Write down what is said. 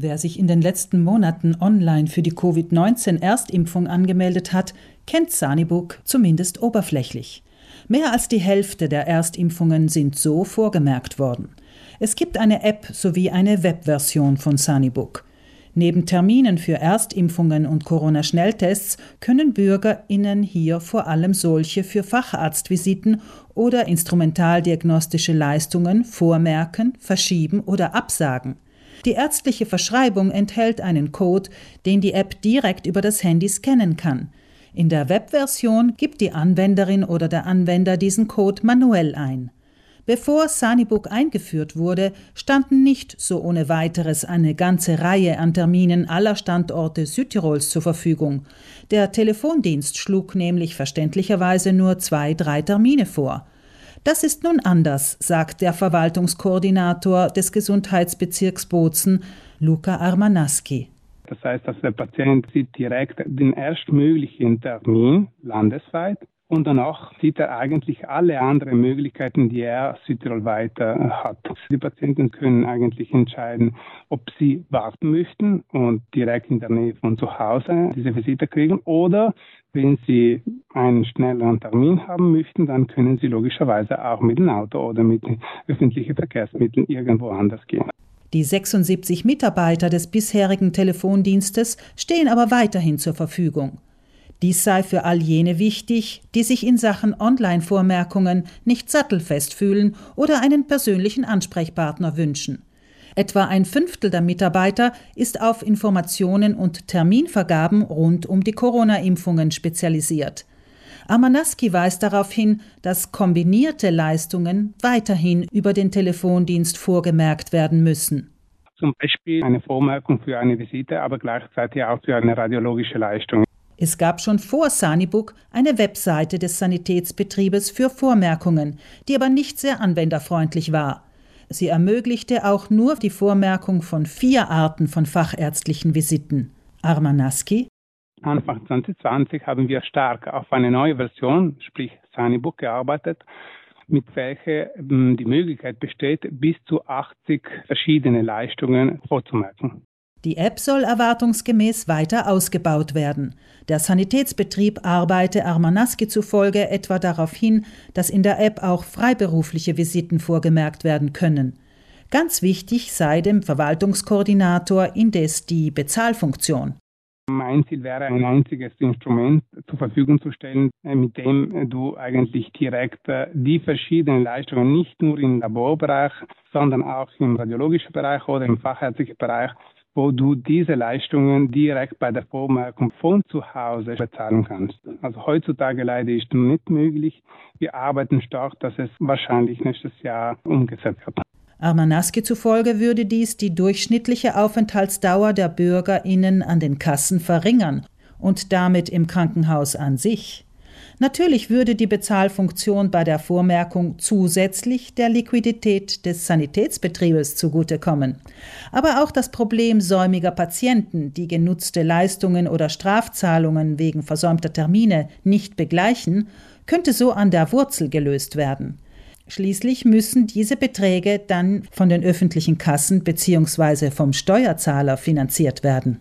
Wer sich in den letzten Monaten online für die Covid-19-Erstimpfung angemeldet hat, kennt Sanibuk zumindest oberflächlich. Mehr als die Hälfte der Erstimpfungen sind so vorgemerkt worden. Es gibt eine App sowie eine Webversion von Sanibuk. Neben Terminen für Erstimpfungen und Corona-Schnelltests können BürgerInnen hier vor allem solche für Facharztvisiten oder instrumentaldiagnostische Leistungen vormerken, verschieben oder absagen. Die ärztliche Verschreibung enthält einen Code, den die App direkt über das Handy scannen kann. In der Webversion gibt die Anwenderin oder der Anwender diesen Code manuell ein. Bevor Sanibook eingeführt wurde, standen nicht so ohne weiteres eine ganze Reihe an Terminen aller Standorte Südtirols zur Verfügung. Der Telefondienst schlug nämlich verständlicherweise nur zwei, drei Termine vor. Das ist nun anders, sagt der Verwaltungskoordinator des Gesundheitsbezirks Bozen, Luca Armanaski. Das heißt, dass der Patient sieht direkt den erstmöglichen Termin landesweit und danach sieht er eigentlich alle anderen Möglichkeiten, die er südtirolweit hat. Die Patienten können eigentlich entscheiden, ob sie warten möchten und direkt in der Nähe von zu Hause diese Visite kriegen oder wenn Sie einen schnelleren Termin haben möchten, dann können Sie logischerweise auch mit dem Auto oder mit öffentlichen Verkehrsmitteln irgendwo anders gehen. Die 76 Mitarbeiter des bisherigen Telefondienstes stehen aber weiterhin zur Verfügung. Dies sei für all jene wichtig, die sich in Sachen Online-Vormerkungen nicht sattelfest fühlen oder einen persönlichen Ansprechpartner wünschen. Etwa ein Fünftel der Mitarbeiter ist auf Informationen und Terminvergaben rund um die Corona-Impfungen spezialisiert. Amanaski weist darauf hin, dass kombinierte Leistungen weiterhin über den Telefondienst vorgemerkt werden müssen. Zum Beispiel eine Vormerkung für eine Visite, aber gleichzeitig auch für eine radiologische Leistung. Es gab schon vor Sanibuk eine Webseite des Sanitätsbetriebes für Vormerkungen, die aber nicht sehr anwenderfreundlich war. Sie ermöglichte auch nur die Vormerkung von vier Arten von fachärztlichen Visiten. Armanaski. Anfang 2020 haben wir stark auf eine neue Version, sprich Sanibook, gearbeitet, mit welcher ähm, die Möglichkeit besteht, bis zu 80 verschiedene Leistungen vorzumerken. Die App soll erwartungsgemäß weiter ausgebaut werden. Der Sanitätsbetrieb arbeite Armanaski zufolge etwa darauf hin, dass in der App auch freiberufliche Visiten vorgemerkt werden können. Ganz wichtig sei dem Verwaltungskoordinator indes die Bezahlfunktion. Mein Ziel wäre, ein einziges Instrument zur Verfügung zu stellen, äh, mit dem du eigentlich direkt äh, die verschiedenen Leistungen nicht nur im Laborbereich, sondern auch im radiologischen Bereich oder im fachärztlichen Bereich wo du diese Leistungen direkt bei der Vormerkung von zu Hause bezahlen kannst. Also heutzutage leider ist nicht möglich. Wir arbeiten stark, dass es wahrscheinlich nächstes Jahr umgesetzt wird. Armanaski zufolge würde dies die durchschnittliche Aufenthaltsdauer der BürgerInnen an den Kassen verringern und damit im Krankenhaus an sich. Natürlich würde die Bezahlfunktion bei der Vormerkung zusätzlich der Liquidität des Sanitätsbetriebes zugutekommen. Aber auch das Problem säumiger Patienten, die genutzte Leistungen oder Strafzahlungen wegen versäumter Termine nicht begleichen, könnte so an der Wurzel gelöst werden. Schließlich müssen diese Beträge dann von den öffentlichen Kassen bzw. vom Steuerzahler finanziert werden.